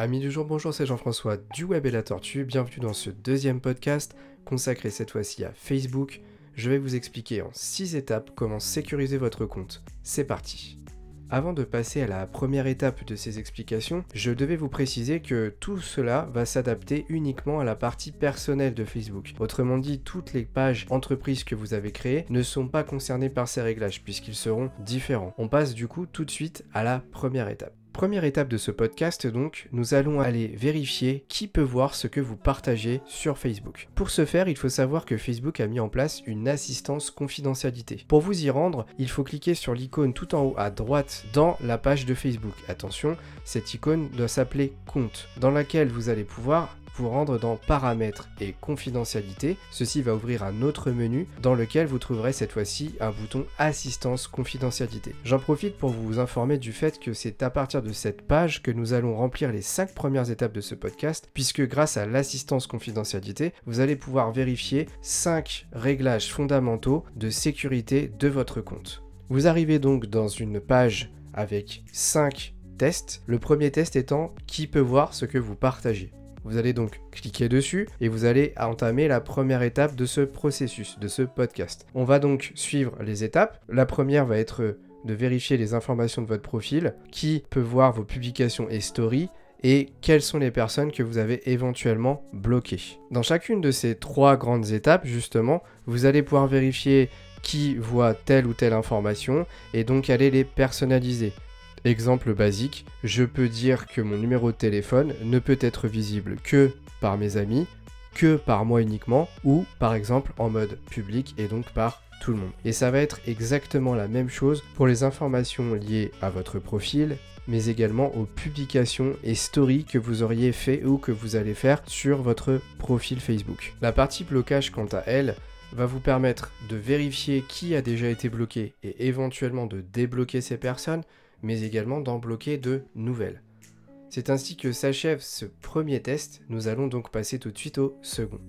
Amis du jour, bonjour, c'est Jean-François du Web et la Tortue. Bienvenue dans ce deuxième podcast consacré cette fois-ci à Facebook. Je vais vous expliquer en 6 étapes comment sécuriser votre compte. C'est parti. Avant de passer à la première étape de ces explications, je devais vous préciser que tout cela va s'adapter uniquement à la partie personnelle de Facebook. Autrement dit, toutes les pages entreprises que vous avez créées ne sont pas concernées par ces réglages puisqu'ils seront différents. On passe du coup tout de suite à la première étape. Première étape de ce podcast donc, nous allons aller vérifier qui peut voir ce que vous partagez sur Facebook. Pour ce faire, il faut savoir que Facebook a mis en place une assistance confidentialité. Pour vous y rendre, il faut cliquer sur l'icône tout en haut à droite dans la page de Facebook. Attention, cette icône doit s'appeler compte, dans laquelle vous allez pouvoir rendre dans Paramètres et Confidentialité. Ceci va ouvrir un autre menu dans lequel vous trouverez cette fois-ci un bouton Assistance Confidentialité. J'en profite pour vous informer du fait que c'est à partir de cette page que nous allons remplir les 5 premières étapes de ce podcast, puisque grâce à l'assistance confidentialité, vous allez pouvoir vérifier 5 réglages fondamentaux de sécurité de votre compte. Vous arrivez donc dans une page avec 5 tests, le premier test étant qui peut voir ce que vous partagez. Vous allez donc cliquer dessus et vous allez entamer la première étape de ce processus, de ce podcast. On va donc suivre les étapes. La première va être de vérifier les informations de votre profil, qui peut voir vos publications et stories, et quelles sont les personnes que vous avez éventuellement bloquées. Dans chacune de ces trois grandes étapes, justement, vous allez pouvoir vérifier qui voit telle ou telle information et donc aller les personnaliser. Exemple basique, je peux dire que mon numéro de téléphone ne peut être visible que par mes amis, que par moi uniquement, ou par exemple en mode public et donc par tout le monde. Et ça va être exactement la même chose pour les informations liées à votre profil, mais également aux publications et stories que vous auriez fait ou que vous allez faire sur votre profil Facebook. La partie blocage, quant à elle, va vous permettre de vérifier qui a déjà été bloqué et éventuellement de débloquer ces personnes, mais également d'en bloquer de nouvelles. C'est ainsi que s'achève ce premier test, nous allons donc passer tout de suite au second.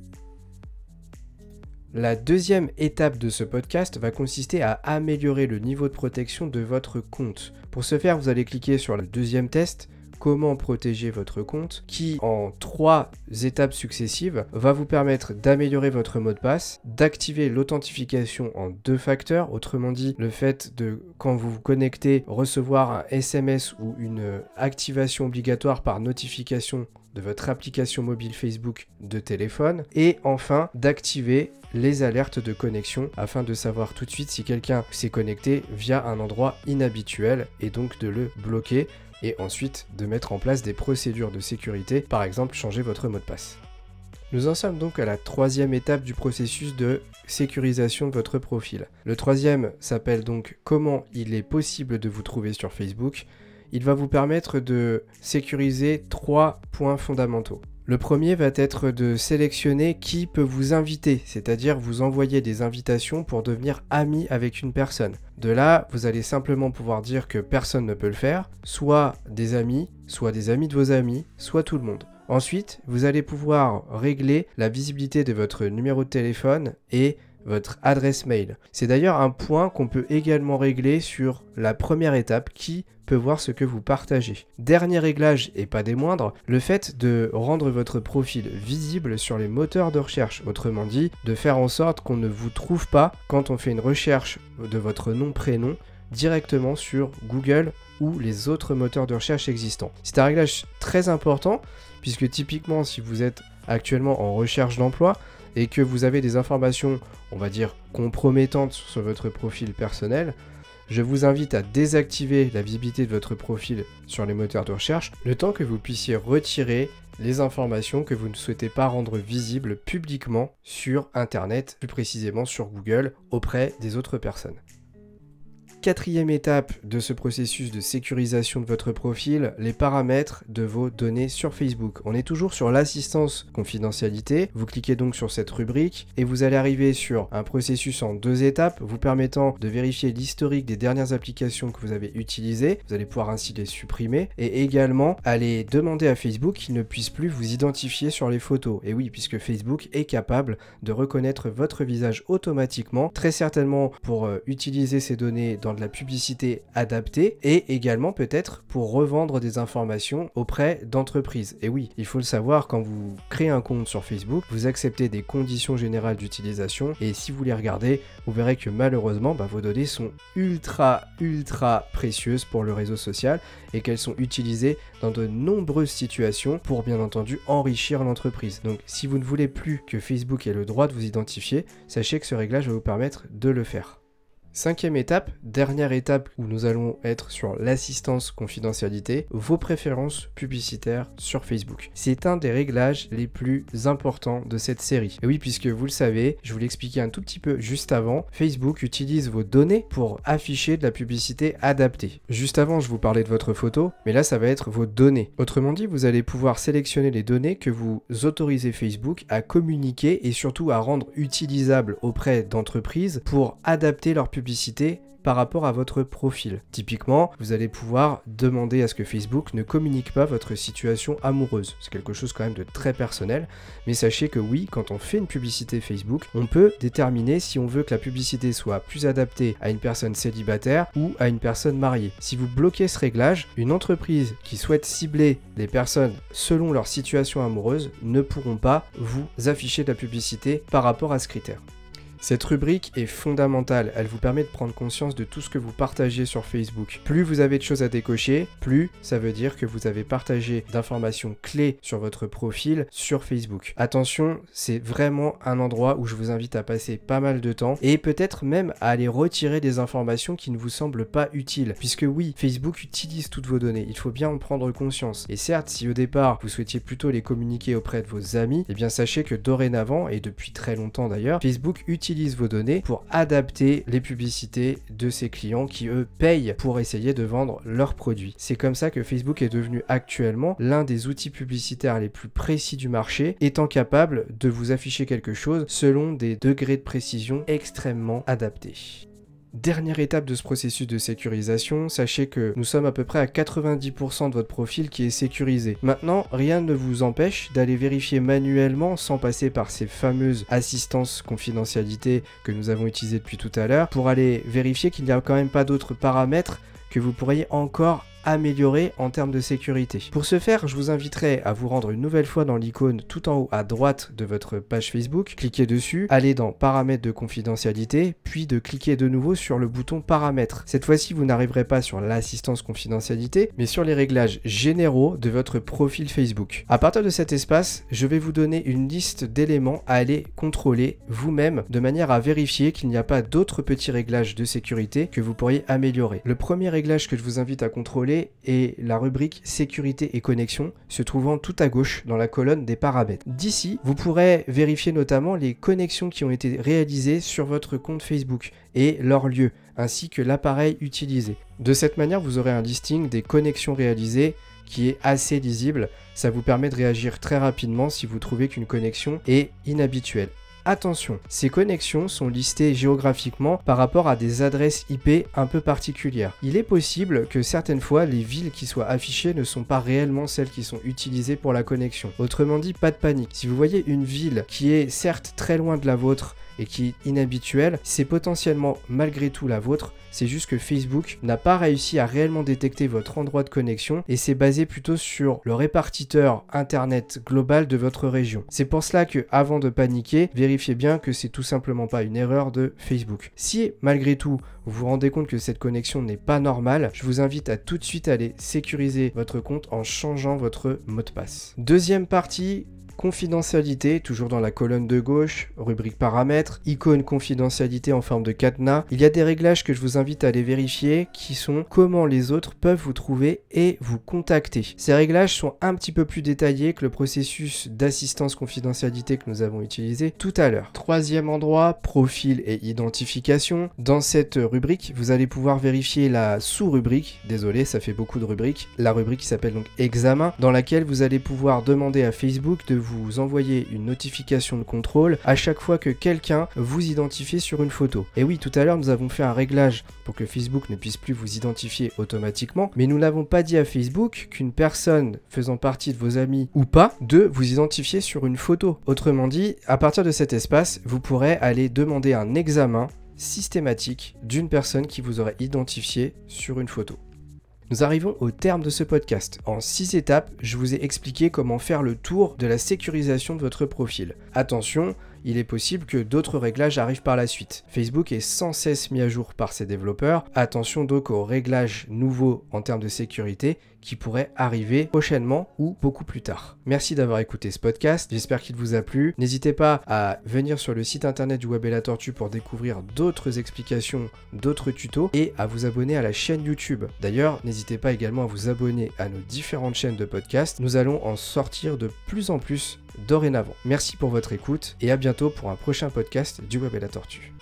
La deuxième étape de ce podcast va consister à améliorer le niveau de protection de votre compte. Pour ce faire, vous allez cliquer sur le deuxième test, comment protéger votre compte, qui en trois étapes successives va vous permettre d'améliorer votre mot de passe, d'activer l'authentification en deux facteurs, autrement dit le fait de quand vous vous connectez recevoir un SMS ou une activation obligatoire par notification de votre application mobile Facebook de téléphone et enfin d'activer les alertes de connexion afin de savoir tout de suite si quelqu'un s'est connecté via un endroit inhabituel et donc de le bloquer et ensuite de mettre en place des procédures de sécurité, par exemple changer votre mot de passe. Nous en sommes donc à la troisième étape du processus de sécurisation de votre profil. Le troisième s'appelle donc comment il est possible de vous trouver sur Facebook. Il va vous permettre de sécuriser trois points fondamentaux. Le premier va être de sélectionner qui peut vous inviter, c'est-à-dire vous envoyer des invitations pour devenir ami avec une personne. De là, vous allez simplement pouvoir dire que personne ne peut le faire, soit des amis, soit des amis de vos amis, soit tout le monde. Ensuite, vous allez pouvoir régler la visibilité de votre numéro de téléphone et votre adresse mail. C'est d'ailleurs un point qu'on peut également régler sur la première étape qui peut voir ce que vous partagez. Dernier réglage et pas des moindres, le fait de rendre votre profil visible sur les moteurs de recherche, autrement dit de faire en sorte qu'on ne vous trouve pas quand on fait une recherche de votre nom prénom directement sur Google ou les autres moteurs de recherche existants. C'est un réglage très important puisque typiquement si vous êtes actuellement en recherche d'emploi, et que vous avez des informations, on va dire, compromettantes sur votre profil personnel, je vous invite à désactiver la visibilité de votre profil sur les moteurs de recherche, le temps que vous puissiez retirer les informations que vous ne souhaitez pas rendre visibles publiquement sur Internet, plus précisément sur Google, auprès des autres personnes. Quatrième étape de ce processus de sécurisation de votre profil, les paramètres de vos données sur Facebook. On est toujours sur l'assistance confidentialité. Vous cliquez donc sur cette rubrique et vous allez arriver sur un processus en deux étapes vous permettant de vérifier l'historique des dernières applications que vous avez utilisées. Vous allez pouvoir ainsi les supprimer et également aller demander à Facebook qu'il ne puisse plus vous identifier sur les photos. Et oui, puisque Facebook est capable de reconnaître votre visage automatiquement, très certainement pour euh, utiliser ces données dans de la publicité adaptée et également peut-être pour revendre des informations auprès d'entreprises. Et oui, il faut le savoir, quand vous créez un compte sur Facebook, vous acceptez des conditions générales d'utilisation et si vous les regardez, vous verrez que malheureusement, bah, vos données sont ultra, ultra précieuses pour le réseau social et qu'elles sont utilisées dans de nombreuses situations pour bien entendu enrichir l'entreprise. Donc si vous ne voulez plus que Facebook ait le droit de vous identifier, sachez que ce réglage va vous permettre de le faire. Cinquième étape, dernière étape où nous allons être sur l'assistance confidentialité, vos préférences publicitaires sur Facebook. C'est un des réglages les plus importants de cette série. Et oui, puisque vous le savez, je vous l'expliquais un tout petit peu juste avant, Facebook utilise vos données pour afficher de la publicité adaptée. Juste avant, je vous parlais de votre photo, mais là, ça va être vos données. Autrement dit, vous allez pouvoir sélectionner les données que vous autorisez Facebook à communiquer et surtout à rendre utilisables auprès d'entreprises pour adapter leur publicité par rapport à votre profil. Typiquement, vous allez pouvoir demander à ce que Facebook ne communique pas votre situation amoureuse. C'est quelque chose quand même de très personnel, mais sachez que oui, quand on fait une publicité Facebook, on peut déterminer si on veut que la publicité soit plus adaptée à une personne célibataire ou à une personne mariée. Si vous bloquez ce réglage, une entreprise qui souhaite cibler les personnes selon leur situation amoureuse ne pourront pas vous afficher de la publicité par rapport à ce critère. Cette rubrique est fondamentale, elle vous permet de prendre conscience de tout ce que vous partagez sur Facebook. Plus vous avez de choses à décocher, plus ça veut dire que vous avez partagé d'informations clés sur votre profil sur Facebook. Attention, c'est vraiment un endroit où je vous invite à passer pas mal de temps et peut-être même à aller retirer des informations qui ne vous semblent pas utiles. Puisque oui, Facebook utilise toutes vos données, il faut bien en prendre conscience. Et certes, si au départ vous souhaitiez plutôt les communiquer auprès de vos amis, eh bien sachez que dorénavant, et depuis très longtemps d'ailleurs, Facebook utilise utilise vos données pour adapter les publicités de ses clients qui eux payent pour essayer de vendre leurs produits. C'est comme ça que Facebook est devenu actuellement l'un des outils publicitaires les plus précis du marché, étant capable de vous afficher quelque chose selon des degrés de précision extrêmement adaptés. Dernière étape de ce processus de sécurisation, sachez que nous sommes à peu près à 90% de votre profil qui est sécurisé. Maintenant, rien ne vous empêche d'aller vérifier manuellement sans passer par ces fameuses assistances confidentialité que nous avons utilisées depuis tout à l'heure pour aller vérifier qu'il n'y a quand même pas d'autres paramètres que vous pourriez encore améliorer en termes de sécurité. Pour ce faire, je vous inviterai à vous rendre une nouvelle fois dans l'icône tout en haut à droite de votre page Facebook, cliquez dessus, allez dans paramètres de confidentialité, puis de cliquer de nouveau sur le bouton paramètres. Cette fois-ci, vous n'arriverez pas sur l'assistance confidentialité, mais sur les réglages généraux de votre profil Facebook. À partir de cet espace, je vais vous donner une liste d'éléments à aller contrôler vous-même de manière à vérifier qu'il n'y a pas d'autres petits réglages de sécurité que vous pourriez améliorer. Le premier réglage que je vous invite à contrôler et la rubrique sécurité et connexion se trouvant tout à gauche dans la colonne des paramètres. D'ici, vous pourrez vérifier notamment les connexions qui ont été réalisées sur votre compte Facebook et leur lieu, ainsi que l'appareil utilisé. De cette manière, vous aurez un listing des connexions réalisées qui est assez lisible. Ça vous permet de réagir très rapidement si vous trouvez qu'une connexion est inhabituelle. Attention, ces connexions sont listées géographiquement par rapport à des adresses IP un peu particulières. Il est possible que certaines fois les villes qui soient affichées ne sont pas réellement celles qui sont utilisées pour la connexion. Autrement dit, pas de panique. Si vous voyez une ville qui est certes très loin de la vôtre, et qui est inhabituel, c'est potentiellement malgré tout la vôtre. C'est juste que Facebook n'a pas réussi à réellement détecter votre endroit de connexion et c'est basé plutôt sur le répartiteur internet global de votre région. C'est pour cela que avant de paniquer, vérifiez bien que c'est tout simplement pas une erreur de Facebook. Si malgré tout vous vous rendez compte que cette connexion n'est pas normale, je vous invite à tout de suite aller sécuriser votre compte en changeant votre mot de passe. Deuxième partie, confidentialité, toujours dans la colonne de gauche, rubrique paramètres, icône confidentialité en forme de cadenas. Il y a des réglages que je vous invite à aller vérifier qui sont comment les autres peuvent vous trouver et vous contacter. Ces réglages sont un petit peu plus détaillés que le processus d'assistance confidentialité que nous avons utilisé tout à l'heure. Troisième endroit, profil et identification. Dans cette rubrique, vous allez pouvoir vérifier la sous-rubrique, désolé, ça fait beaucoup de rubriques, la rubrique qui s'appelle donc examen, dans laquelle vous allez pouvoir demander à Facebook de vous vous envoyer une notification de contrôle à chaque fois que quelqu'un vous identifie sur une photo. Et oui, tout à l'heure, nous avons fait un réglage pour que Facebook ne puisse plus vous identifier automatiquement, mais nous n'avons pas dit à Facebook qu'une personne faisant partie de vos amis ou pas de vous identifier sur une photo. Autrement dit, à partir de cet espace, vous pourrez aller demander un examen systématique d'une personne qui vous aurait identifié sur une photo. Nous arrivons au terme de ce podcast. En 6 étapes, je vous ai expliqué comment faire le tour de la sécurisation de votre profil. Attention, il est possible que d'autres réglages arrivent par la suite. Facebook est sans cesse mis à jour par ses développeurs. Attention donc aux réglages nouveaux en termes de sécurité qui pourraient arriver prochainement ou beaucoup plus tard. Merci d'avoir écouté ce podcast, j'espère qu'il vous a plu. N'hésitez pas à venir sur le site internet du Web et la Tortue pour découvrir d'autres explications, d'autres tutos et à vous abonner à la chaîne YouTube. D'ailleurs, n'hésitez pas également à vous abonner à nos différentes chaînes de podcast. Nous allons en sortir de plus en plus dorénavant. Merci pour votre écoute et à bientôt pour un prochain podcast du Web et la Tortue.